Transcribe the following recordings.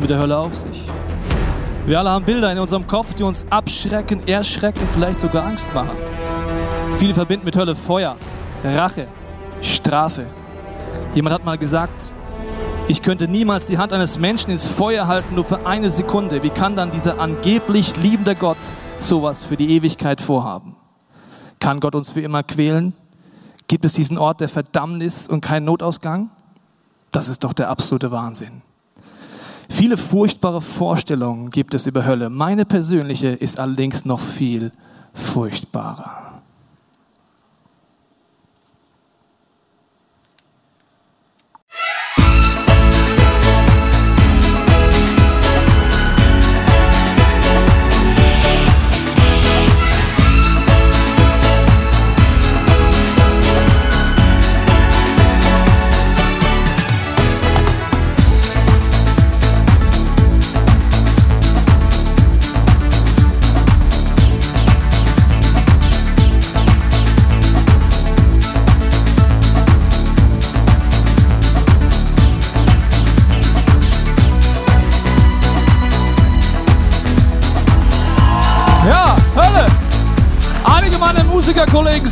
Mit der Hölle auf sich? Wir alle haben Bilder in unserem Kopf, die uns abschrecken, erschrecken, vielleicht sogar Angst machen. Viele verbinden mit Hölle Feuer, Rache, Strafe. Jemand hat mal gesagt, ich könnte niemals die Hand eines Menschen ins Feuer halten, nur für eine Sekunde. Wie kann dann dieser angeblich liebende Gott sowas für die Ewigkeit vorhaben? Kann Gott uns für immer quälen? Gibt es diesen Ort der Verdammnis und keinen Notausgang? Das ist doch der absolute Wahnsinn. Viele furchtbare Vorstellungen gibt es über Hölle. Meine persönliche ist allerdings noch viel furchtbarer.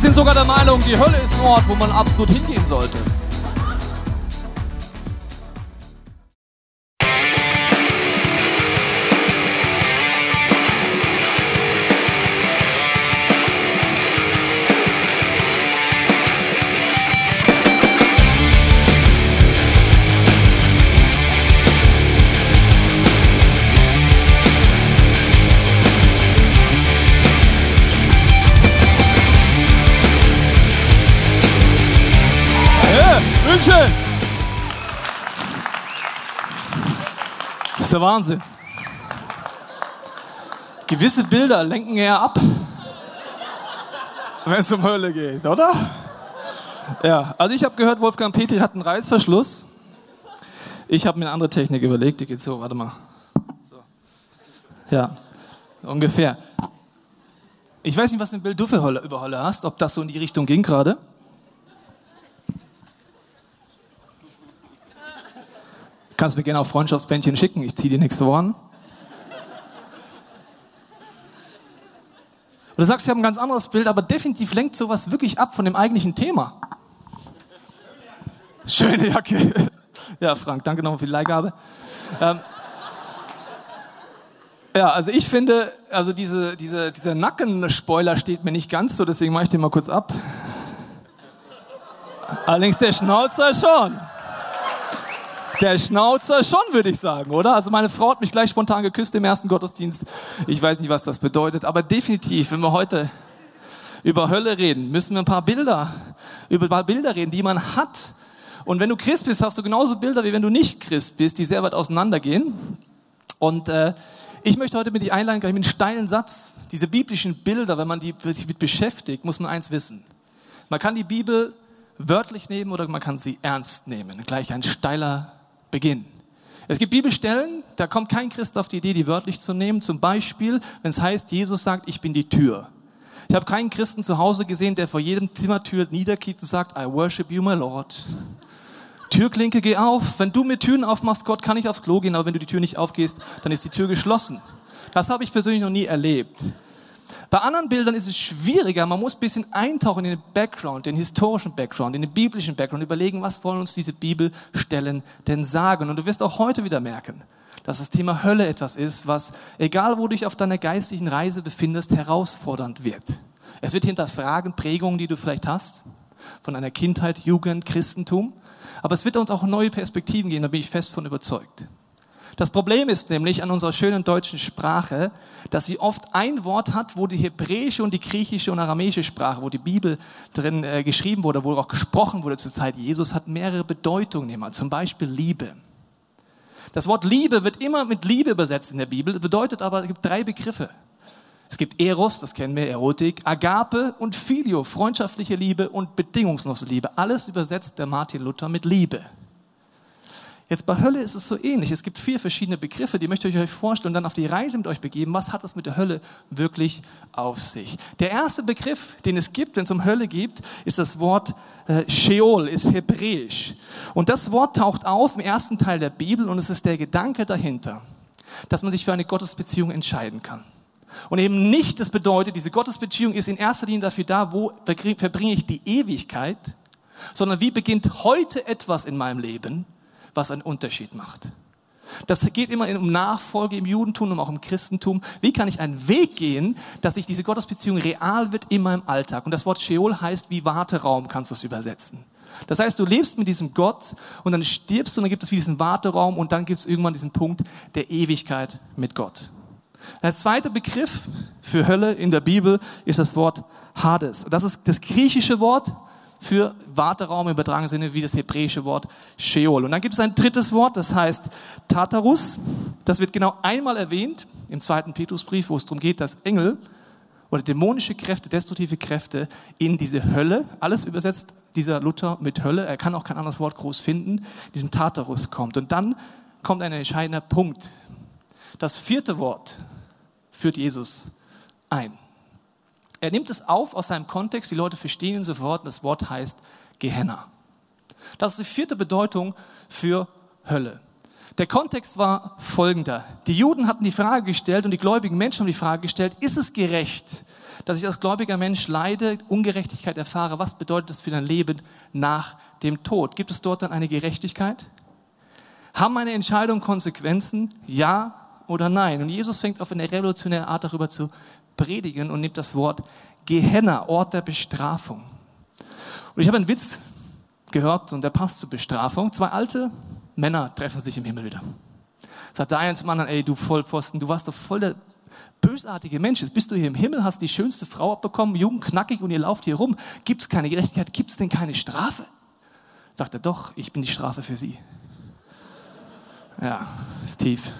Sind sogar der Meinung, die Hölle ist ein Ort, wo man absolut hingehen sollte. Der Wahnsinn. Gewisse Bilder lenken eher ab, wenn es um Hölle geht, oder? Ja, also ich habe gehört, Wolfgang Petri hat einen Reißverschluss. Ich habe mir eine andere Technik überlegt, die geht so, warte mal. Ja, ungefähr. Ich weiß nicht, was für ein Bild du für Hölle, über Hölle hast, ob das so in die Richtung ging gerade. Kannst mir gerne auf Freundschaftsbändchen schicken, ich ziehe die nächste Woche an. Und du sagst, ich habe ein ganz anderes Bild, aber definitiv lenkt sowas wirklich ab von dem eigentlichen Thema. Schöne Jacke. Ja, Frank, danke nochmal für die Leihgabe. Ähm, ja, also ich finde, also diese, diese, dieser Nackenspoiler steht mir nicht ganz so, deswegen mache ich den mal kurz ab. Allerdings der Schnauzer schon. Der Schnauzer schon, würde ich sagen, oder? Also meine Frau hat mich gleich spontan geküsst im ersten Gottesdienst. Ich weiß nicht, was das bedeutet, aber definitiv, wenn wir heute über Hölle reden, müssen wir ein paar Bilder, über ein paar Bilder reden, die man hat. Und wenn du Christ bist, hast du genauso Bilder, wie wenn du nicht Christ bist, die sehr weit auseinandergehen. Und äh, ich möchte heute mit dir einladen, gleich mit einem steilen Satz. Diese biblischen Bilder, wenn man die, mit beschäftigt, muss man eins wissen. Man kann die Bibel wörtlich nehmen oder man kann sie ernst nehmen. Gleich ein steiler Beginn. Es gibt Bibelstellen, da kommt kein Christ auf die Idee, die wörtlich zu nehmen. Zum Beispiel, wenn es heißt, Jesus sagt, ich bin die Tür. Ich habe keinen Christen zu Hause gesehen, der vor jedem Zimmertür niederkniet und sagt, I worship you, my Lord. Türklinke, geh auf. Wenn du mit Türen aufmachst, Gott, kann ich aufs Klo gehen, aber wenn du die Tür nicht aufgehst, dann ist die Tür geschlossen. Das habe ich persönlich noch nie erlebt. Bei anderen Bildern ist es schwieriger. Man muss ein bisschen eintauchen in den Background, den historischen Background, in den biblischen Background, überlegen, was wollen uns diese Bibelstellen denn sagen. Und du wirst auch heute wieder merken, dass das Thema Hölle etwas ist, was, egal wo du dich auf deiner geistlichen Reise befindest, herausfordernd wird. Es wird hinterfragen Prägungen, die du vielleicht hast, von deiner Kindheit, Jugend, Christentum. Aber es wird uns auch neue Perspektiven geben, da bin ich fest von überzeugt. Das Problem ist nämlich an unserer schönen deutschen Sprache, dass sie oft ein Wort hat, wo die hebräische und die griechische und aramäische Sprache, wo die Bibel drin äh, geschrieben wurde, wo auch gesprochen wurde zur Zeit Jesus, hat mehrere Bedeutungen immer. Zum Beispiel Liebe. Das Wort Liebe wird immer mit Liebe übersetzt in der Bibel, bedeutet aber, es gibt drei Begriffe. Es gibt Eros, das kennen wir, Erotik, Agape und Filio, freundschaftliche Liebe und bedingungslose Liebe. Alles übersetzt der Martin Luther mit Liebe. Jetzt bei Hölle ist es so ähnlich. Es gibt vier verschiedene Begriffe, die möchte ich euch vorstellen und dann auf die Reise mit euch begeben. Was hat es mit der Hölle wirklich auf sich? Der erste Begriff, den es gibt, wenn es um Hölle geht, ist das Wort äh, Sheol, ist hebräisch. Und das Wort taucht auf im ersten Teil der Bibel und es ist der Gedanke dahinter, dass man sich für eine Gottesbeziehung entscheiden kann. Und eben nicht, das bedeutet, diese Gottesbeziehung ist in erster Linie dafür da, wo verbringe ich die Ewigkeit, sondern wie beginnt heute etwas in meinem Leben, was einen Unterschied macht. Das geht immer um Nachfolge im Judentum und auch im Christentum. Wie kann ich einen Weg gehen, dass sich diese Gottesbeziehung real wird in meinem Alltag? Und das Wort Sheol heißt wie Warteraum, kannst du es übersetzen. Das heißt, du lebst mit diesem Gott und dann stirbst du und dann gibt es wie diesen Warteraum und dann gibt es irgendwann diesen Punkt der Ewigkeit mit Gott. Der zweite Begriff für Hölle in der Bibel ist das Wort Hades. Das ist das griechische Wort für Warteraum im übertragenen Sinne wie das hebräische Wort Sheol. Und dann gibt es ein drittes Wort, das heißt Tartarus. Das wird genau einmal erwähnt im zweiten Petrusbrief, wo es darum geht, dass Engel oder dämonische Kräfte, destruktive Kräfte in diese Hölle, alles übersetzt dieser Luther mit Hölle, er kann auch kein anderes Wort groß finden, diesen Tartarus kommt. Und dann kommt ein entscheidender Punkt. Das vierte Wort führt Jesus ein. Er nimmt es auf aus seinem Kontext, die Leute verstehen ihn sofort und das Wort heißt Gehenna. Das ist die vierte Bedeutung für Hölle. Der Kontext war folgender. Die Juden hatten die Frage gestellt und die gläubigen Menschen haben die Frage gestellt, ist es gerecht, dass ich als gläubiger Mensch leide, Ungerechtigkeit erfahre? Was bedeutet das für dein Leben nach dem Tod? Gibt es dort dann eine Gerechtigkeit? Haben meine Entscheidungen Konsequenzen? Ja oder nein? Und Jesus fängt auf eine revolutionäre Art darüber zu predigen und nimmt das Wort Gehenna, Ort der Bestrafung. Und ich habe einen Witz gehört und der passt zur Bestrafung. Zwei alte Männer treffen sich im Himmel wieder. Sagt der eine zum anderen, ey, du Vollpfosten, du warst doch voll der bösartige Mensch. Jetzt bist du hier im Himmel, hast die schönste Frau abbekommen, jung, knackig und ihr lauft hier rum. Gibt es keine Gerechtigkeit? Gibt es denn keine Strafe? Sagt er, doch, ich bin die Strafe für sie. Ja, ist tief.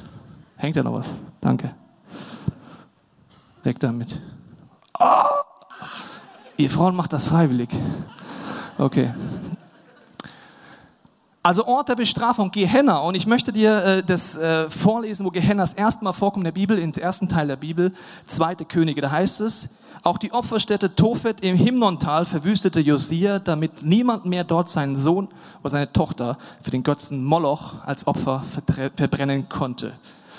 Hängt da noch was? Danke. Weg damit. Oh! Ihr Frauen macht das freiwillig. Okay. Also Ort der Bestrafung, Gehenna. Und ich möchte dir äh, das äh, vorlesen, wo Gehenna das erste Mal vorkommt in der Bibel, im ersten Teil der Bibel, zweite Könige. Da heißt es, auch die Opferstätte Tophet im Himnontal verwüstete Josia, damit niemand mehr dort seinen Sohn oder seine Tochter für den Götzen Moloch als Opfer verbrennen konnte.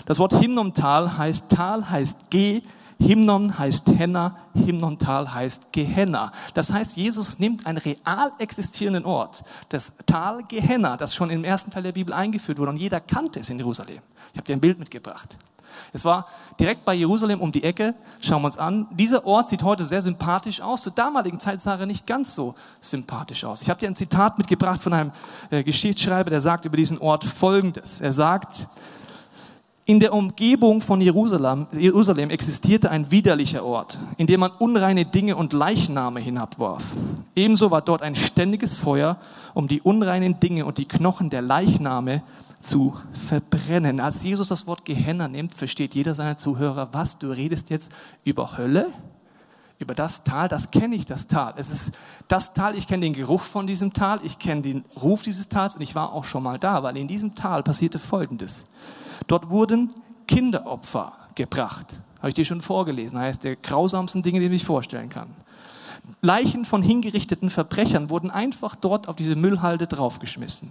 Das Wort Himnontal heißt, Tal heißt G, Himnon heißt Henna, Himnontal heißt Gehenna. Das heißt, Jesus nimmt einen real existierenden Ort, das Tal Gehenna, das schon im ersten Teil der Bibel eingeführt wurde und jeder kannte es in Jerusalem. Ich habe dir ein Bild mitgebracht. Es war direkt bei Jerusalem um die Ecke. Schauen wir uns an. Dieser Ort sieht heute sehr sympathisch aus. Zur damaligen Zeit sah er nicht ganz so sympathisch aus. Ich habe dir ein Zitat mitgebracht von einem äh, Geschichtsschreiber, der sagt über diesen Ort Folgendes. Er sagt, in der Umgebung von Jerusalem, Jerusalem existierte ein widerlicher Ort, in dem man unreine Dinge und Leichname hinabwarf. Ebenso war dort ein ständiges Feuer, um die unreinen Dinge und die Knochen der Leichname zu verbrennen. Als Jesus das Wort Gehenna nimmt, versteht jeder seiner Zuhörer, was du redest jetzt über Hölle? Über das Tal, das kenne ich, das Tal. Es ist das Tal, ich kenne den Geruch von diesem Tal, ich kenne den Ruf dieses Tals und ich war auch schon mal da, weil in diesem Tal passierte Folgendes. Dort wurden Kinderopfer gebracht. Habe ich dir schon vorgelesen. Heißt der grausamsten Dinge, die ich vorstellen kann. Leichen von hingerichteten Verbrechern wurden einfach dort auf diese Müllhalde draufgeschmissen.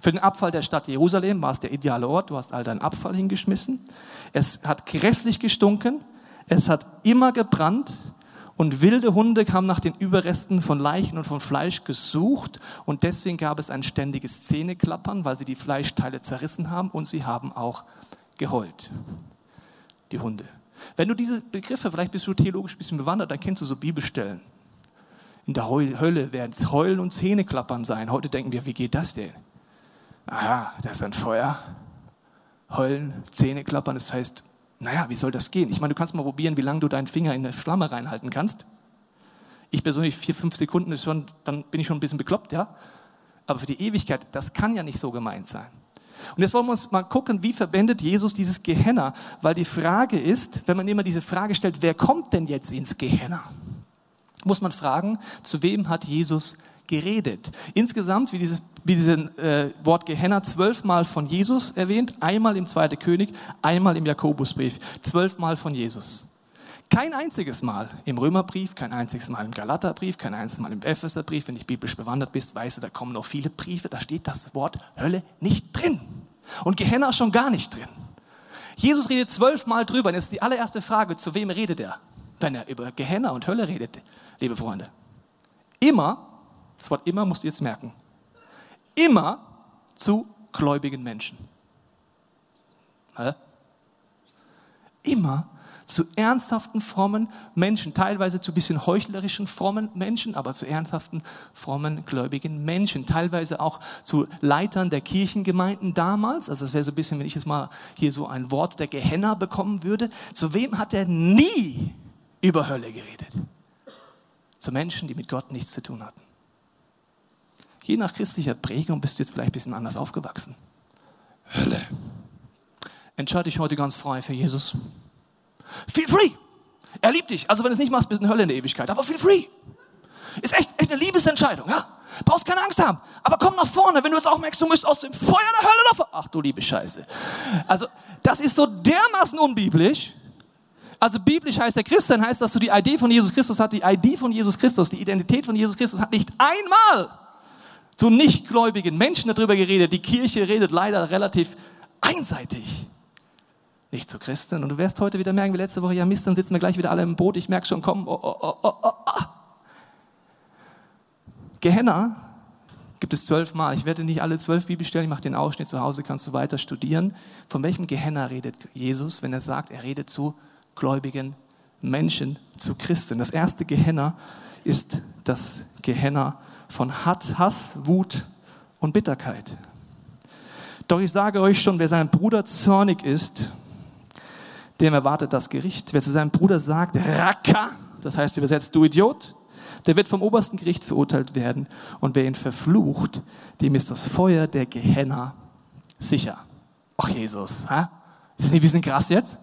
Für den Abfall der Stadt Jerusalem war es der ideale Ort. Du hast all deinen Abfall hingeschmissen. Es hat grässlich gestunken. Es hat immer gebrannt. Und wilde Hunde haben nach den Überresten von Leichen und von Fleisch gesucht und deswegen gab es ein ständiges Zähneklappern, weil sie die Fleischteile zerrissen haben und sie haben auch geheult. Die Hunde. Wenn du diese Begriffe, vielleicht bist du theologisch ein bisschen bewandert, dann kennst du so Bibelstellen. In der Hölle werden es Heulen und Zähneklappern sein. Heute denken wir, wie geht das denn? Aha, das ist ein Feuer. Heulen, Zähneklappern, das heißt, naja, wie soll das gehen? Ich meine, du kannst mal probieren, wie lange du deinen Finger in der Flamme reinhalten kannst. Ich persönlich vier, fünf Sekunden ist schon, dann bin ich schon ein bisschen bekloppt, ja. Aber für die Ewigkeit, das kann ja nicht so gemeint sein. Und jetzt wollen wir uns mal gucken, wie verbindet Jesus dieses Gehenna? Weil die Frage ist, wenn man immer diese Frage stellt, wer kommt denn jetzt ins Gehenna? Muss man fragen, zu wem hat Jesus geredet? Insgesamt, wie dieses, wie dieses äh, Wort Gehenna, zwölfmal von Jesus erwähnt, einmal im Zweiten König, einmal im Jakobusbrief, zwölfmal von Jesus. Kein einziges Mal im Römerbrief, kein einziges Mal im Galaterbrief, kein einziges Mal im Epheserbrief. Wenn du biblisch bewandert bist, weißt du, da kommen noch viele Briefe, da steht das Wort Hölle nicht drin. Und Gehenna schon gar nicht drin. Jesus redet zwölfmal drüber. Und jetzt die allererste Frage, zu wem redet er? Wenn er über Gehenna und Hölle redet, liebe Freunde. Immer, das Wort immer musst du jetzt merken, immer zu gläubigen Menschen. Hä? Immer zu ernsthaften, frommen Menschen, teilweise zu bisschen heuchlerischen, frommen Menschen, aber zu ernsthaften, frommen, gläubigen Menschen, teilweise auch zu Leitern der Kirchengemeinden damals, also das wäre so ein bisschen, wenn ich jetzt mal hier so ein Wort der Gehenna bekommen würde, zu wem hat er nie über Hölle geredet? Zu Menschen, die mit Gott nichts zu tun hatten. Je nach christlicher Prägung bist du jetzt vielleicht ein bisschen anders aufgewachsen. Hölle. Entscheide dich heute ganz frei für Jesus. Feel free. Er liebt dich. Also wenn du es nicht machst, bist du in Hölle in der Ewigkeit. Aber feel free. Ist echt, echt eine Liebesentscheidung, ja? Brauchst keine Angst haben. Aber komm nach vorne, wenn du es auch merkst, du musst aus dem Feuer der Hölle davon. Ach du liebe Scheiße. Also, das ist so dermaßen unbiblisch. Also biblisch heißt der Christian heißt, dass du die ID von Jesus Christus hast, die ID von Jesus Christus, die Identität von Jesus Christus hat nicht einmal zu nichtgläubigen Menschen darüber geredet. Die Kirche redet leider relativ einseitig nicht zu Christen. Und du wirst heute wieder merken, wie letzte Woche, ja Mist, dann sitzen wir gleich wieder alle im Boot. Ich merke schon, komm, oh, oh, oh, oh, oh. Gehenna gibt es zwölfmal. Ich werde nicht alle zwölf Bibelstellen, ich mache den Ausschnitt zu Hause, kannst du weiter studieren. Von welchem Gehenna redet Jesus, wenn er sagt, er redet zu gläubigen Menschen, zu Christen? Das erste Gehenna ist das Gehenna von Hass, Wut und Bitterkeit. Doch ich sage euch schon, wer seinem Bruder zornig ist, dem erwartet das Gericht. Wer zu seinem Bruder sagt, Raka, das heißt übersetzt, du Idiot, der wird vom obersten Gericht verurteilt werden. Und wer ihn verflucht, dem ist das Feuer der Gehenna sicher. Ach Jesus, hä? ist das nicht ein bisschen krass jetzt?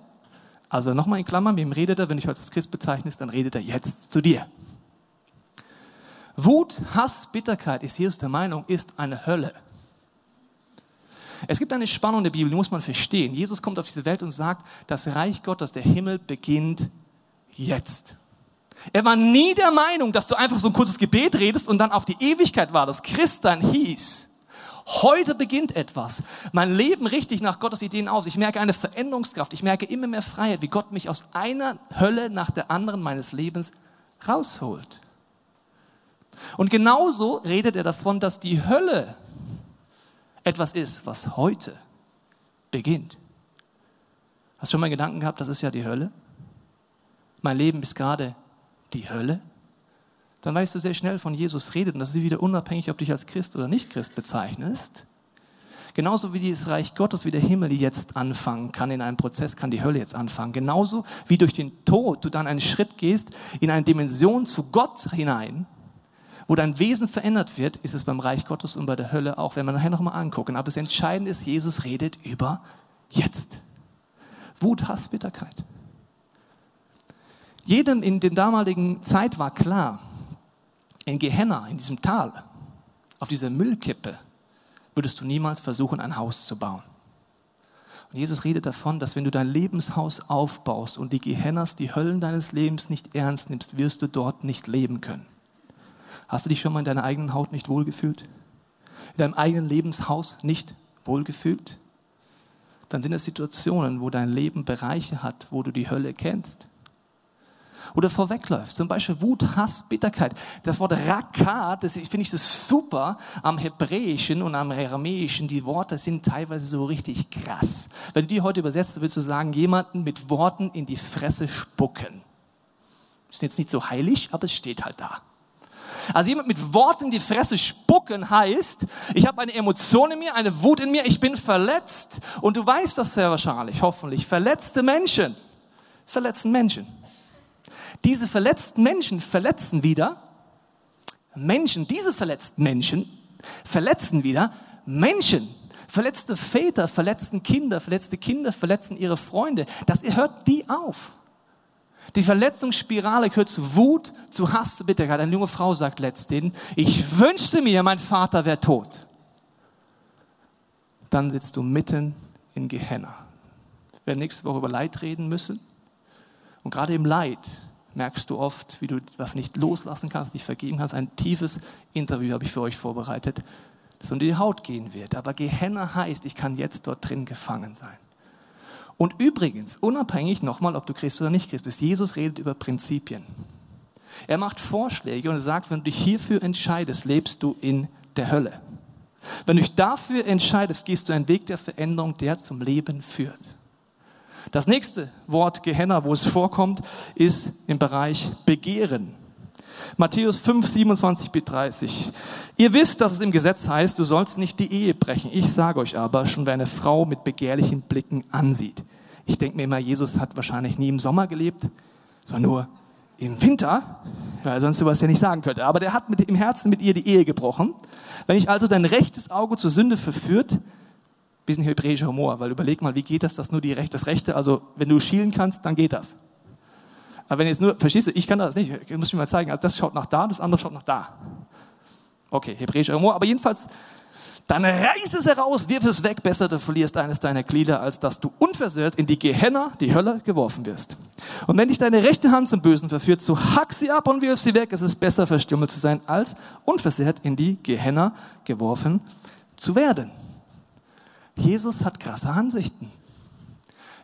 Also nochmal in Klammern, wem redet er, wenn ich heute als Christ bezeichnest, dann redet er jetzt zu dir. Wut, Hass, Bitterkeit, ist Jesus der Meinung, ist eine Hölle. Es gibt eine Spannung in der Bibel, die muss man verstehen. Jesus kommt auf diese Welt und sagt, das Reich Gottes, der Himmel beginnt jetzt. Er war nie der Meinung, dass du einfach so ein kurzes Gebet redest und dann auf die Ewigkeit war, das Christsein hieß. Heute beginnt etwas. Mein Leben richtig nach Gottes Ideen aus. Ich merke eine Veränderungskraft. Ich merke immer mehr Freiheit, wie Gott mich aus einer Hölle nach der anderen meines Lebens rausholt. Und genauso redet er davon, dass die Hölle etwas ist, was heute beginnt. Hast du schon mal Gedanken gehabt, das ist ja die Hölle? Mein Leben ist gerade die Hölle? Dann weißt du sehr schnell, von Jesus redet und das ist wieder unabhängig, ob du dich als Christ oder nicht Christ bezeichnest. Genauso wie das Reich Gottes, wie der Himmel jetzt anfangen kann in einem Prozess, kann die Hölle jetzt anfangen. Genauso wie durch den Tod du dann einen Schritt gehst in eine Dimension zu Gott hinein, wo dein Wesen verändert wird, ist es beim Reich Gottes und bei der Hölle auch, wenn wir nachher nochmal angucken. Aber das Entscheidende ist, Jesus redet über jetzt. Wut, Hass, Bitterkeit. Jedem in der damaligen Zeit war klar, in Gehenna, in diesem Tal, auf dieser Müllkippe, würdest du niemals versuchen, ein Haus zu bauen. Und Jesus redet davon, dass wenn du dein Lebenshaus aufbaust und die Gehennas, die Höllen deines Lebens nicht ernst nimmst, wirst du dort nicht leben können. Hast du dich schon mal in deiner eigenen Haut nicht wohlgefühlt? In deinem eigenen Lebenshaus nicht wohlgefühlt? Dann sind es Situationen, wo dein Leben Bereiche hat, wo du die Hölle kennst. Oder vorwegläufst. Zum Beispiel Wut, Hass, Bitterkeit. Das Wort Rakat, das finde ich das super am Hebräischen und am Aramäischen. Die Worte sind teilweise so richtig krass. Wenn du die heute übersetzt, würdest du sagen, jemanden mit Worten in die Fresse spucken. Ist jetzt nicht so heilig, aber es steht halt da. Also jemand mit Worten die Fresse spucken heißt, ich habe eine Emotion in mir, eine Wut in mir, ich bin verletzt. Und du weißt das sehr wahrscheinlich, hoffentlich. Verletzte Menschen verletzen Menschen. Diese verletzten Menschen verletzen wieder Menschen. Diese verletzten Menschen verletzen wieder Menschen. Verletzte Väter verletzen Kinder, verletzte Kinder verletzen ihre Freunde. Das hört die auf. Die Verletzungsspirale gehört zu Wut, zu Hass, zu Bitterkeit. Eine junge Frau sagt letztendlich, ich wünschte mir, mein Vater wäre tot. Dann sitzt du mitten in Gehenna. Wir werden nächste Woche über Leid reden müssen. Und gerade im Leid merkst du oft, wie du was nicht loslassen kannst, nicht vergeben kannst. Ein tiefes Interview habe ich für euch vorbereitet, das unter die Haut gehen wird. Aber Gehenna heißt, ich kann jetzt dort drin gefangen sein. Und übrigens, unabhängig nochmal, ob du Christ oder nicht Christ bist, Jesus redet über Prinzipien. Er macht Vorschläge und sagt, wenn du dich hierfür entscheidest, lebst du in der Hölle. Wenn du dich dafür entscheidest, gehst du einen Weg der Veränderung, der zum Leben führt. Das nächste Wort Gehenna, wo es vorkommt, ist im Bereich Begehren. Matthäus 5, 27 bis 30. Ihr wisst, dass es im Gesetz heißt, du sollst nicht die Ehe brechen. Ich sage euch aber, schon wer eine Frau mit begehrlichen Blicken ansieht. Ich denke mir immer, Jesus hat wahrscheinlich nie im Sommer gelebt, sondern nur im Winter, weil sonst sowas ja nicht sagen könnte. Aber der hat mit, im Herzen mit ihr die Ehe gebrochen. Wenn ich also dein rechtes Auge zur Sünde verführt, bisschen hebräischer Humor, weil überleg mal, wie geht das, dass nur die Rechte, das Rechte, also wenn du schielen kannst, dann geht das. Aber wenn jetzt nur, verstehst du, ich kann das nicht, ich muss mir mal zeigen, also das schaut nach da, das andere schaut nach da. Okay, hebräischer Humor, aber jedenfalls, dann reiß es heraus, wirf es weg, besser du verlierst eines deiner Glieder, als dass du unversehrt in die Gehenna, die Hölle, geworfen wirst. Und wenn dich deine rechte Hand zum Bösen verführt, so hack sie ab und wirf sie weg. Es ist besser, verstümmelt zu sein, als unversehrt in die Gehenna geworfen zu werden. Jesus hat krasse Ansichten.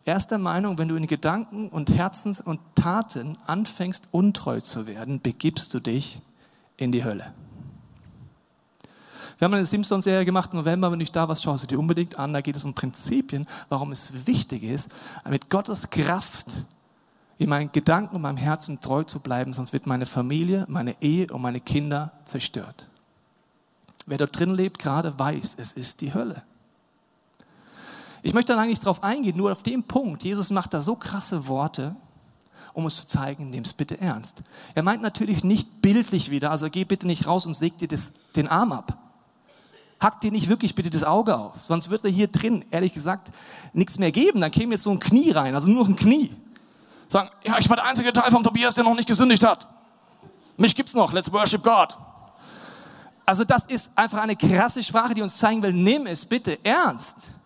Er ist der Meinung, wenn du in Gedanken und Herzens und Taten anfängst, untreu zu werden, begibst du dich in die Hölle. Wir haben eine Simpsons-Serie gemacht im November. Wenn du da warst, schau sie dir unbedingt an. Da geht es um Prinzipien, warum es wichtig ist, mit Gottes Kraft in meinen Gedanken und meinem Herzen treu zu bleiben, sonst wird meine Familie, meine Ehe und meine Kinder zerstört. Wer dort drin lebt, gerade weiß, es ist die Hölle. Ich möchte da eigentlich drauf eingehen, nur auf den Punkt. Jesus macht da so krasse Worte, um es zu zeigen, nimm es bitte ernst. Er meint natürlich nicht bildlich wieder, also geh bitte nicht raus und säg dir das, den Arm ab. Hack dir nicht wirklich bitte das Auge auf, sonst wird er hier drin, ehrlich gesagt, nichts mehr geben. Dann käme jetzt so ein Knie rein, also nur noch ein Knie. Sagen, ja, ich war der einzige Teil vom Tobias, der noch nicht gesündigt hat. Mich gibt's noch, let's worship God. Also das ist einfach eine krasse Sprache, die uns zeigen will, nimm es bitte ernst.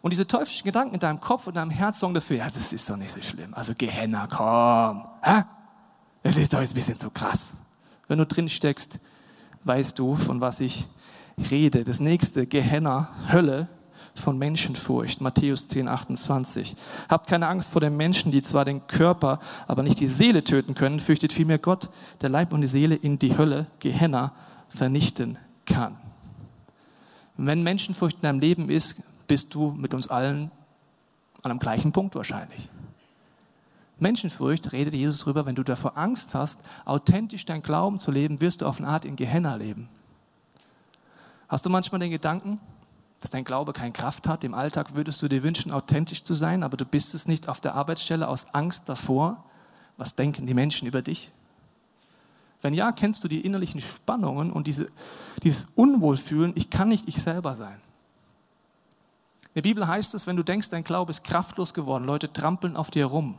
Und diese teuflischen Gedanken in deinem Kopf und deinem Herz sorgen dafür, ja, das ist doch nicht so schlimm. Also Gehenna, komm. Hä? Es ist doch jetzt ein bisschen zu krass. Wenn du drin steckst, weißt du, von was ich rede. Das nächste, Gehenna, Hölle, von Menschenfurcht. Matthäus 10, 28. Habt keine Angst vor den Menschen, die zwar den Körper, aber nicht die Seele töten können. Fürchtet vielmehr Gott, der Leib und die Seele in die Hölle, Gehenna, vernichten kann. Wenn Menschenfurcht in deinem Leben ist, bist du mit uns allen an einem gleichen Punkt wahrscheinlich. Menschenfurcht, redet Jesus drüber, wenn du davor Angst hast, authentisch dein Glauben zu leben, wirst du auf eine Art in Gehenna leben. Hast du manchmal den Gedanken, dass dein Glaube keine Kraft hat? Im Alltag würdest du dir wünschen, authentisch zu sein, aber du bist es nicht auf der Arbeitsstelle aus Angst davor. Was denken die Menschen über dich? Wenn ja, kennst du die innerlichen Spannungen und diese, dieses Unwohlfühlen, ich kann nicht ich selber sein. In der Bibel heißt es, wenn du denkst, dein Glaube ist kraftlos geworden, Leute trampeln auf dir rum,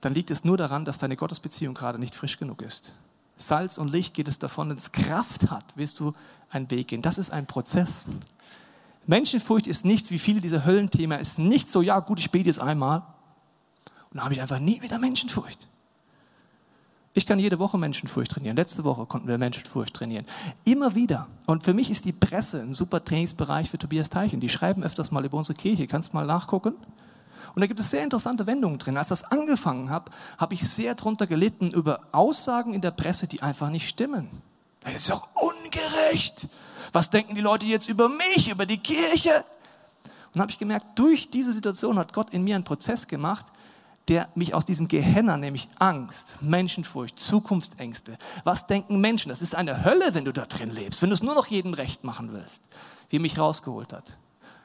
dann liegt es nur daran, dass deine Gottesbeziehung gerade nicht frisch genug ist. Salz und Licht geht es davon, wenn es Kraft hat, wirst du einen Weg gehen. Das ist ein Prozess. Menschenfurcht ist nichts, wie viele dieser Höllenthema, ist nicht so, ja gut, ich bete jetzt einmal und dann habe ich einfach nie wieder Menschenfurcht. Ich kann jede Woche Menschenfurcht trainieren. Letzte Woche konnten wir Menschenfurcht trainieren. Immer wieder. Und für mich ist die Presse ein super Trainingsbereich für Tobias Teichen. Die schreiben öfters mal über unsere Kirche. Kannst mal nachgucken. Und da gibt es sehr interessante Wendungen drin. Als das angefangen habe, habe ich sehr drunter gelitten über Aussagen in der Presse, die einfach nicht stimmen. Das ist doch ungerecht. Was denken die Leute jetzt über mich, über die Kirche? Und habe ich gemerkt, durch diese Situation hat Gott in mir einen Prozess gemacht, der mich aus diesem Gehenna, nämlich Angst, Menschenfurcht, Zukunftsängste, was denken Menschen? Das ist eine Hölle, wenn du da drin lebst, wenn du es nur noch jedem recht machen willst, wie er mich rausgeholt hat.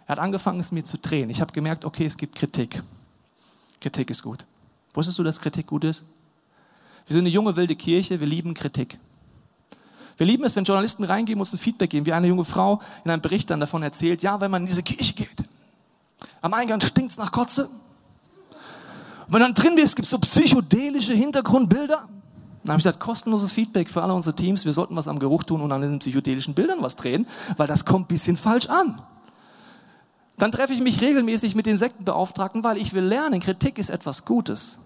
Er hat angefangen, es mir zu drehen. Ich habe gemerkt, okay, es gibt Kritik. Kritik ist gut. Wusstest du, dass Kritik gut ist? Wir sind eine junge, wilde Kirche, wir lieben Kritik. Wir lieben es, wenn Journalisten reingehen, uns ein Feedback geben, wie eine junge Frau in einem Bericht dann davon erzählt, ja, wenn man in diese Kirche geht, am Eingang stinkt es nach Kotze. Und wenn du dann drin bist, gibt es so psychedelische Hintergrundbilder. Dann habe ich gesagt, kostenloses Feedback für alle unsere Teams. Wir sollten was am Geruch tun und an den psychedelischen Bildern was drehen, weil das kommt ein bisschen falsch an. Dann treffe ich mich regelmäßig mit den Sektenbeauftragten, weil ich will lernen, Kritik ist etwas Gutes.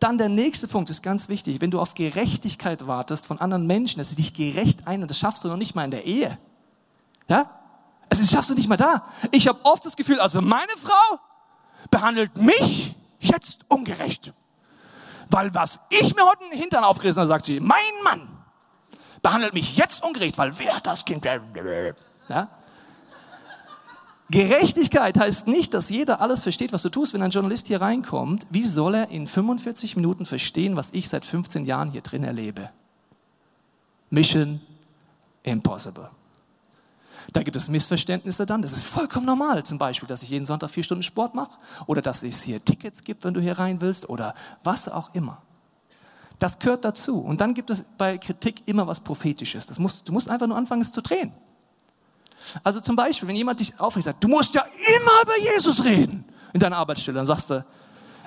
Dann der nächste Punkt ist ganz wichtig. Wenn du auf Gerechtigkeit wartest von anderen Menschen, dass sie dich gerecht ein, und das schaffst du noch nicht mal in der Ehe. Ja? Also das schaffst du nicht mal da. Ich habe oft das Gefühl, also meine Frau behandelt mich jetzt ungerecht. Weil was ich mir heute in den Hintern aufgerissen habe, sagt sie, mein Mann behandelt mich jetzt ungerecht, weil wer hat das Kind? Ja? Gerechtigkeit heißt nicht, dass jeder alles versteht, was du tust. Wenn ein Journalist hier reinkommt, wie soll er in 45 Minuten verstehen, was ich seit 15 Jahren hier drin erlebe? Mission impossible. Da gibt es Missverständnisse dann. Das ist vollkommen normal. Zum Beispiel, dass ich jeden Sonntag vier Stunden Sport mache oder dass es hier Tickets gibt, wenn du hier rein willst oder was auch immer. Das gehört dazu. Und dann gibt es bei Kritik immer was Prophetisches. Das musst, du musst einfach nur anfangen, es zu drehen. Also zum Beispiel, wenn jemand dich aufregt sagt, du musst ja immer über Jesus reden in deiner Arbeitsstelle, dann sagst du,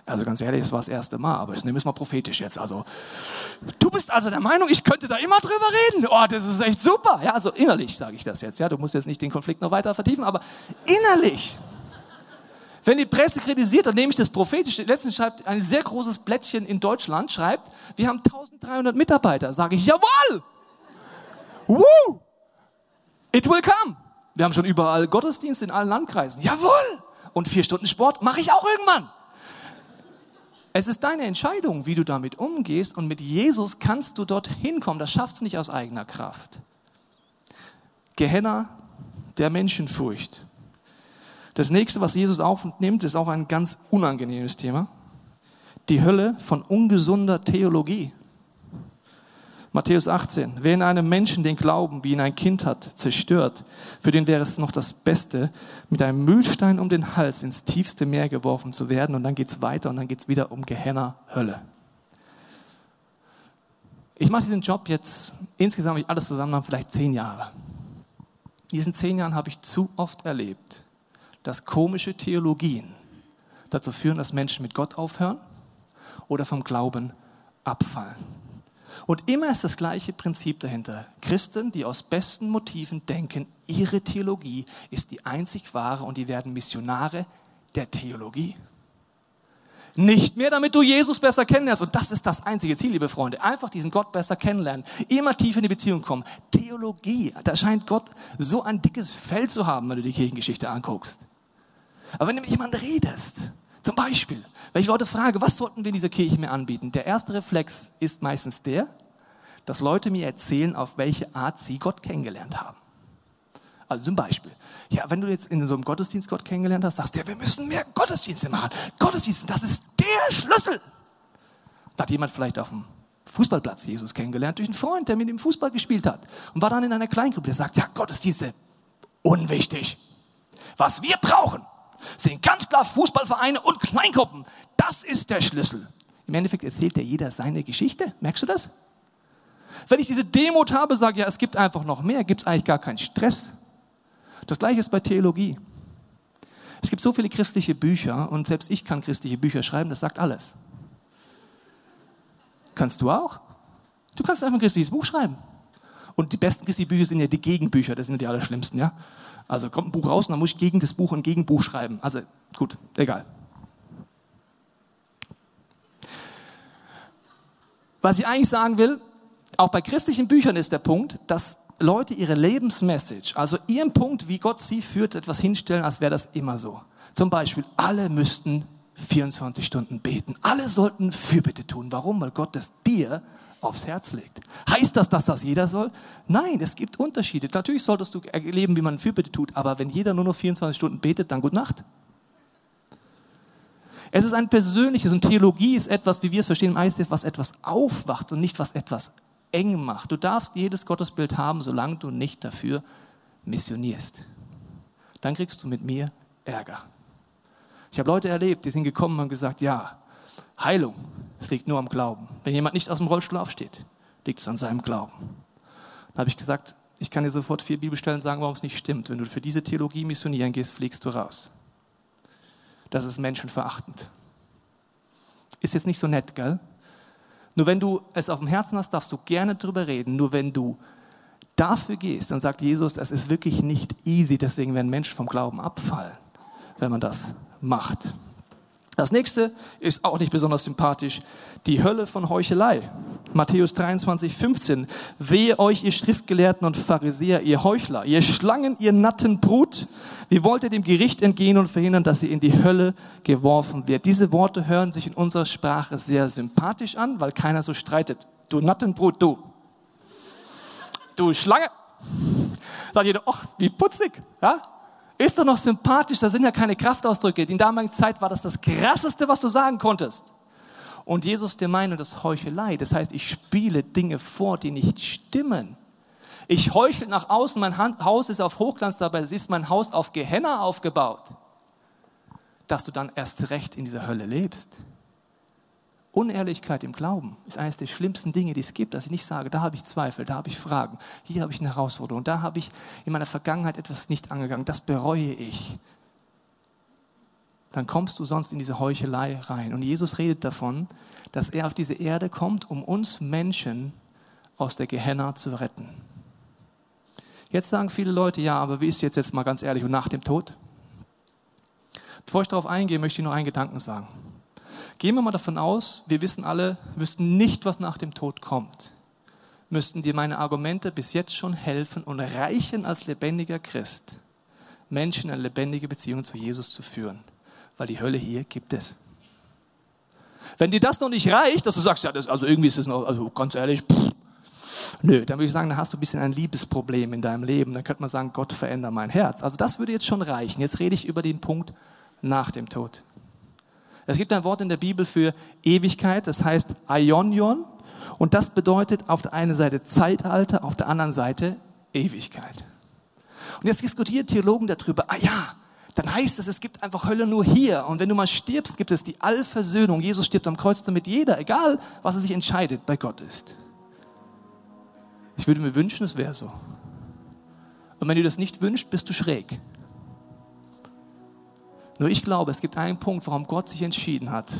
also ganz ehrlich, das war das erste Mal, aber ich nehme es mal prophetisch jetzt. Also, du bist also der Meinung, ich könnte da immer drüber reden. Oh, das ist echt super. Ja, also innerlich sage ich das jetzt. Ja, du musst jetzt nicht den Konflikt noch weiter vertiefen, aber innerlich. Wenn die Presse kritisiert, dann nehme ich das prophetisch. Letztens schreibt ein sehr großes Blättchen in Deutschland, schreibt, wir haben 1300 Mitarbeiter. Sage ich, jawohl! Woo! It will come. Wir haben schon überall Gottesdienst in allen Landkreisen. Jawohl! Und vier Stunden Sport mache ich auch irgendwann. Es ist deine Entscheidung, wie du damit umgehst und mit Jesus kannst du dorthin kommen. Das schaffst du nicht aus eigener Kraft. Gehenna der Menschenfurcht. Das nächste, was Jesus aufnimmt, ist auch ein ganz unangenehmes Thema. Die Hölle von ungesunder Theologie. Matthäus 18. Wer in einem Menschen den Glauben wie in ein Kind hat, zerstört, für den wäre es noch das Beste, mit einem Müllstein um den Hals ins tiefste Meer geworfen zu werden. Und dann geht's weiter und dann geht's wieder um Gehenna, Hölle. Ich mache diesen Job jetzt, insgesamt ich alles zusammen, vielleicht zehn Jahre. In diesen zehn Jahren habe ich zu oft erlebt, dass komische Theologien dazu führen, dass Menschen mit Gott aufhören oder vom Glauben abfallen. Und immer ist das gleiche Prinzip dahinter. Christen, die aus besten Motiven denken, ihre Theologie ist die einzig wahre und die werden Missionare der Theologie. Nicht mehr, damit du Jesus besser kennenlernst. Und das ist das einzige Ziel, liebe Freunde. Einfach diesen Gott besser kennenlernen. Immer tiefer in die Beziehung kommen. Theologie, da scheint Gott so ein dickes Fell zu haben, wenn du die Kirchengeschichte anguckst. Aber wenn du mit jemandem redest, zum Beispiel, wenn ich Leute frage, was sollten wir in dieser Kirche mir anbieten? Der erste Reflex ist meistens der, dass Leute mir erzählen, auf welche Art sie Gott kennengelernt haben. Also zum Beispiel, ja, wenn du jetzt in so einem Gottesdienst Gott kennengelernt hast, sagst du, ja, wir müssen mehr Gottesdienste machen. Gottesdienste, das ist der Schlüssel. Da hat jemand vielleicht auf dem Fußballplatz Jesus kennengelernt durch einen Freund, der mit ihm Fußball gespielt hat und war dann in einer Kleingruppe, der sagt, ja, Gottesdienste, unwichtig. Was wir brauchen, sind ganz klar Fußballvereine und Kleingruppen. Das ist der Schlüssel. Im Endeffekt erzählt ja jeder seine Geschichte. Merkst du das? Wenn ich diese Demut habe, sage ja, es gibt einfach noch mehr, gibt es eigentlich gar keinen Stress. Das gleiche ist bei Theologie. Es gibt so viele christliche Bücher und selbst ich kann christliche Bücher schreiben, das sagt alles. Kannst du auch? Du kannst einfach ein christliches Buch schreiben. Und die besten christlichen Bücher sind ja die Gegenbücher, das sind ja die allerschlimmsten, ja. Also kommt ein Buch raus und dann muss ich gegen das Buch ein Gegenbuch schreiben. Also gut, egal. Was ich eigentlich sagen will, auch bei christlichen Büchern ist der Punkt, dass Leute ihre Lebensmessage, also ihren Punkt, wie Gott sie führt, etwas hinstellen, als wäre das immer so. Zum Beispiel, alle müssten 24 Stunden beten. Alle sollten Fürbitte tun. Warum? Weil Gott es dir aufs Herz legt. Heißt das, dass das jeder soll? Nein, es gibt Unterschiede. Natürlich solltest du erleben, wie man Fürbitte tut, aber wenn jeder nur noch 24 Stunden betet, dann gute Nacht. Es ist ein persönliches und Theologie ist etwas, wie wir es verstehen im ICF, was etwas aufwacht und nicht was etwas eng macht. Du darfst jedes Gottesbild haben, solange du nicht dafür missionierst. Dann kriegst du mit mir Ärger. Ich habe Leute erlebt, die sind gekommen und haben gesagt, ja, Heilung, es liegt nur am Glauben. Wenn jemand nicht aus dem Rollstuhl aufsteht, liegt es an seinem Glauben. Da habe ich gesagt, ich kann dir sofort vier Bibelstellen sagen, warum es nicht stimmt. Wenn du für diese Theologie missionieren gehst, fliegst du raus. Das ist menschenverachtend. Ist jetzt nicht so nett, gell? Nur wenn du es auf dem Herzen hast, darfst du gerne drüber reden. Nur wenn du dafür gehst, dann sagt Jesus, das ist wirklich nicht easy. Deswegen werden Menschen vom Glauben abfallen, wenn man das macht. Das nächste ist auch nicht besonders sympathisch. Die Hölle von Heuchelei. Matthäus 23, 15. Wehe euch, ihr Schriftgelehrten und Pharisäer, ihr Heuchler, ihr Schlangen, ihr natten Brut. Wie wollt ihr dem Gericht entgehen und verhindern, dass ihr in die Hölle geworfen wird? Diese Worte hören sich in unserer Sprache sehr sympathisch an, weil keiner so streitet. Du natten Brut, du. Du Schlange. Sagt jeder, ach, wie putzig. Ja? Ist doch noch sympathisch, das sind ja keine Kraftausdrücke. In damaligen Zeit war das das Krasseste, was du sagen konntest. Und Jesus der Meinung, das Heuchelei. Das heißt, ich spiele Dinge vor, die nicht stimmen. Ich heuchle nach außen, mein Haus ist auf Hochglanz, dabei ist mein Haus auf Gehenna aufgebaut. Dass du dann erst recht in dieser Hölle lebst. Unehrlichkeit im Glauben ist eines der schlimmsten Dinge, die es gibt, dass ich nicht sage, da habe ich Zweifel, da habe ich Fragen, hier habe ich eine Herausforderung, da habe ich in meiner Vergangenheit etwas nicht angegangen, das bereue ich. Dann kommst du sonst in diese Heuchelei rein. Und Jesus redet davon, dass er auf diese Erde kommt, um uns Menschen aus der Gehenna zu retten. Jetzt sagen viele Leute, ja, aber wie ist jetzt jetzt mal ganz ehrlich und nach dem Tod? Bevor ich darauf eingehe, möchte ich noch einen Gedanken sagen. Gehen wir mal davon aus, wir wissen alle, wüssten nicht, was nach dem Tod kommt. Müssten dir meine Argumente bis jetzt schon helfen und reichen als lebendiger Christ, Menschen eine lebendige Beziehung zu Jesus zu führen. Weil die Hölle hier gibt es. Wenn dir das noch nicht reicht, dass du sagst, ja, das, also irgendwie ist das noch, also ganz ehrlich, pff, nö, dann würde ich sagen, dann hast du ein bisschen ein Liebesproblem in deinem Leben. Dann könnte man sagen, Gott verändere mein Herz. Also das würde jetzt schon reichen. Jetzt rede ich über den Punkt nach dem Tod. Es gibt ein Wort in der Bibel für Ewigkeit, das heißt Aionion. Und das bedeutet auf der einen Seite Zeitalter, auf der anderen Seite Ewigkeit. Und jetzt diskutieren Theologen darüber, ah ja, dann heißt es, es gibt einfach Hölle nur hier. Und wenn du mal stirbst, gibt es die Allversöhnung. Jesus stirbt am Kreuz, damit jeder, egal was er sich entscheidet, bei Gott ist. Ich würde mir wünschen, es wäre so. Und wenn du das nicht wünschst, bist du schräg. Nur ich glaube, es gibt einen Punkt, warum Gott sich entschieden hat,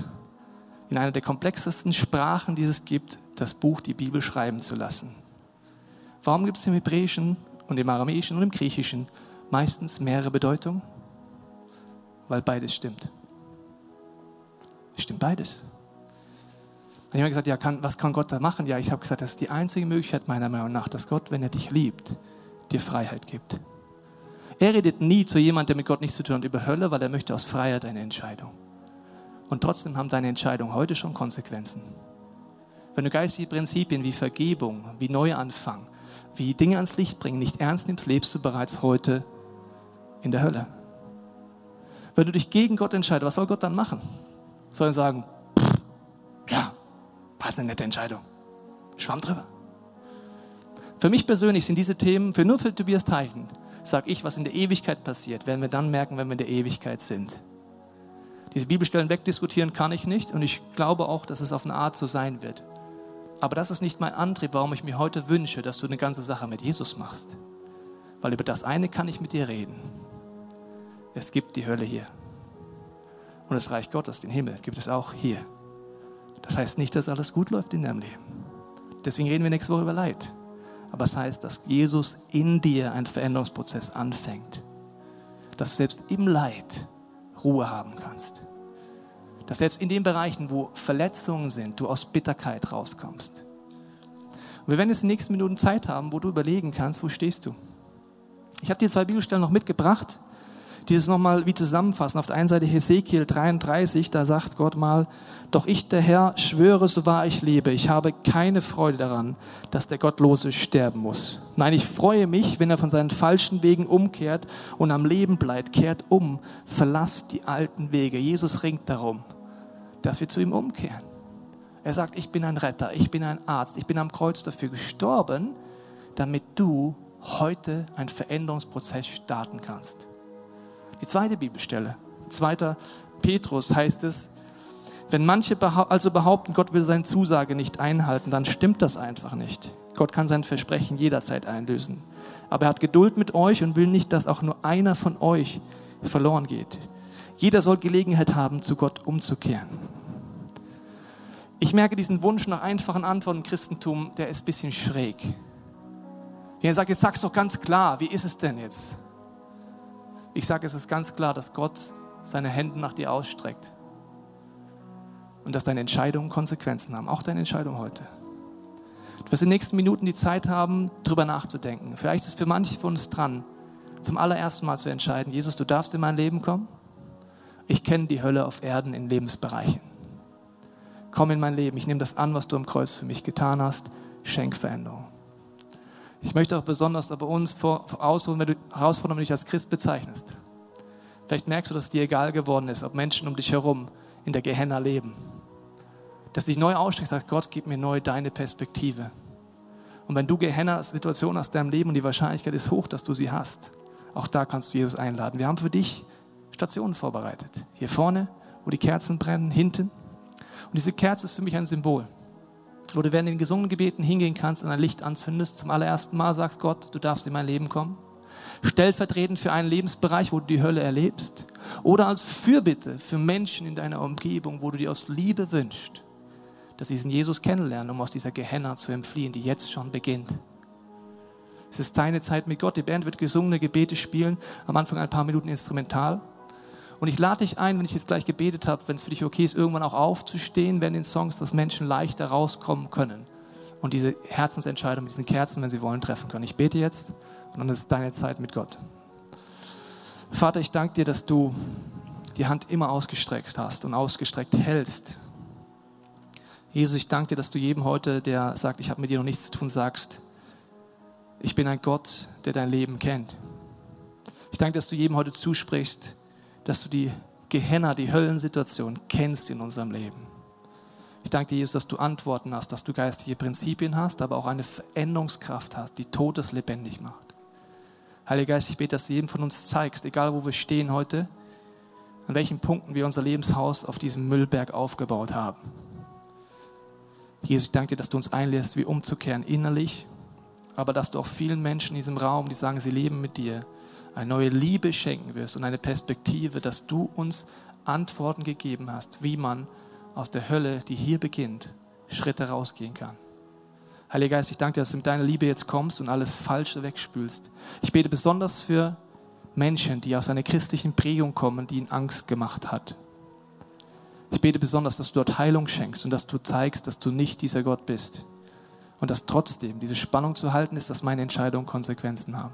in einer der komplexesten Sprachen, die es gibt, das Buch, die Bibel schreiben zu lassen. Warum gibt es im Hebräischen und im Aramäischen und im Griechischen meistens mehrere Bedeutungen? Weil beides stimmt. Es stimmt beides. Ich habe gesagt, ja, kann, was kann Gott da machen? Ja, ich habe gesagt, das ist die einzige Möglichkeit meiner Meinung nach, dass Gott, wenn er dich liebt, dir Freiheit gibt. Er redet nie zu jemandem, der mit Gott nichts zu tun hat, über Hölle, weil er möchte aus Freiheit eine Entscheidung. Und trotzdem haben deine Entscheidungen heute schon Konsequenzen. Wenn du geistige Prinzipien wie Vergebung, wie Neuanfang, wie Dinge ans Licht bringen nicht ernst nimmst, lebst du bereits heute in der Hölle. Wenn du dich gegen Gott entscheidest, was soll Gott dann machen? Soll er sagen, pff, ja, war eine nette Entscheidung. Schwamm drüber. Für mich persönlich sind diese Themen, für nur für Tobias Teichen, sage ich, was in der Ewigkeit passiert, werden wir dann merken, wenn wir in der Ewigkeit sind. Diese Bibelstellen wegdiskutieren kann ich nicht und ich glaube auch, dass es auf eine Art so sein wird. Aber das ist nicht mein Antrieb, warum ich mir heute wünsche, dass du eine ganze Sache mit Jesus machst. Weil über das eine kann ich mit dir reden. Es gibt die Hölle hier. Und das Reich Gottes, den Himmel, gibt es auch hier. Das heißt nicht, dass alles gut läuft in deinem Leben. Deswegen reden wir nächste Woche über Leid. Aber es heißt, dass Jesus in dir einen Veränderungsprozess anfängt. Dass du selbst im Leid Ruhe haben kannst. Dass selbst in den Bereichen, wo Verletzungen sind, du aus Bitterkeit rauskommst. Und wir werden jetzt in den nächsten Minuten Zeit haben, wo du überlegen kannst, wo stehst du. Ich habe dir zwei Bibelstellen noch mitgebracht die es nochmal wie zusammenfassen. Auf der einen Seite Hesekiel 33, da sagt Gott mal, doch ich, der Herr, schwöre, so wahr ich lebe, ich habe keine Freude daran, dass der Gottlose sterben muss. Nein, ich freue mich, wenn er von seinen falschen Wegen umkehrt und am Leben bleibt, kehrt um, verlasst die alten Wege. Jesus ringt darum, dass wir zu ihm umkehren. Er sagt, ich bin ein Retter, ich bin ein Arzt, ich bin am Kreuz dafür gestorben, damit du heute einen Veränderungsprozess starten kannst. Die zweite Bibelstelle, 2. Petrus heißt es, wenn manche also behaupten, Gott will seine Zusage nicht einhalten, dann stimmt das einfach nicht. Gott kann sein Versprechen jederzeit einlösen. Aber er hat Geduld mit euch und will nicht, dass auch nur einer von euch verloren geht. Jeder soll Gelegenheit haben, zu Gott umzukehren. Ich merke diesen Wunsch nach einfachen Antworten im Christentum, der ist ein bisschen schräg. Wenn ihr sagt, jetzt sag's doch ganz klar, wie ist es denn jetzt? Ich sage, es ist ganz klar, dass Gott seine Hände nach dir ausstreckt und dass deine Entscheidungen Konsequenzen haben, auch deine Entscheidung heute. Du wirst in den nächsten Minuten die Zeit haben, darüber nachzudenken. Vielleicht ist für manche von uns dran, zum allerersten Mal zu entscheiden, Jesus, du darfst in mein Leben kommen. Ich kenne die Hölle auf Erden in Lebensbereichen. Komm in mein Leben, ich nehme das an, was du am Kreuz für mich getan hast. Schenk Veränderung. Ich möchte auch besonders bei uns herausfordern, wenn du dich als Christ bezeichnest. Vielleicht merkst du, dass es dir egal geworden ist, ob Menschen um dich herum in der Gehenna leben dass du dich neu ausstreckst, sagst, Gott, gib mir neu deine Perspektive. Und wenn du Gehenna-Situationen in deinem Leben und die Wahrscheinlichkeit ist hoch, dass du sie hast, auch da kannst du Jesus einladen. Wir haben für dich Stationen vorbereitet. Hier vorne, wo die Kerzen brennen, hinten. Und diese Kerze ist für mich ein Symbol, wo du während den gesungenen Gebeten hingehen kannst und ein Licht anzündest, zum allerersten Mal sagst, Gott, du darfst in mein Leben kommen. Stellvertretend für einen Lebensbereich, wo du die Hölle erlebst. Oder als Fürbitte für Menschen in deiner Umgebung, wo du dir aus Liebe wünschst, dass sie diesen Jesus kennenlernen, um aus dieser Gehenna zu entfliehen, die jetzt schon beginnt. Es ist deine Zeit mit Gott. Die Band wird gesungene Gebete spielen, am Anfang ein paar Minuten instrumental. Und ich lade dich ein, wenn ich jetzt gleich gebetet habe, wenn es für dich okay ist, irgendwann auch aufzustehen, wenn den Songs, dass Menschen leichter rauskommen können und diese Herzensentscheidung mit diesen Kerzen, wenn sie wollen, treffen können. Ich bete jetzt und dann ist deine Zeit mit Gott. Vater, ich danke dir, dass du die Hand immer ausgestreckt hast und ausgestreckt hältst Jesus, ich danke dir, dass du jedem heute, der sagt, ich habe mit dir noch nichts zu tun, sagst, ich bin ein Gott, der dein Leben kennt. Ich danke, dass du jedem heute zusprichst, dass du die Gehenna, die Höllensituation kennst in unserem Leben. Ich danke dir, Jesus, dass du Antworten hast, dass du geistige Prinzipien hast, aber auch eine Veränderungskraft hast, die Todes lebendig macht. Heiliger Geist, ich bete, dass du jedem von uns zeigst, egal wo wir stehen heute, an welchen Punkten wir unser Lebenshaus auf diesem Müllberg aufgebaut haben. Jesus, ich danke dir, dass du uns einlässt, wie umzukehren innerlich, aber dass du auch vielen Menschen in diesem Raum, die sagen, sie leben mit dir, eine neue Liebe schenken wirst und eine Perspektive, dass du uns Antworten gegeben hast, wie man aus der Hölle, die hier beginnt, Schritte rausgehen kann. Heiliger Geist, ich danke dir, dass du mit deiner Liebe jetzt kommst und alles Falsche wegspülst. Ich bete besonders für Menschen, die aus einer christlichen Prägung kommen, die ihnen Angst gemacht hat. Ich bete besonders, dass du dort Heilung schenkst und dass du zeigst, dass du nicht dieser Gott bist. Und dass trotzdem diese Spannung zu halten ist, dass meine Entscheidungen Konsequenzen haben.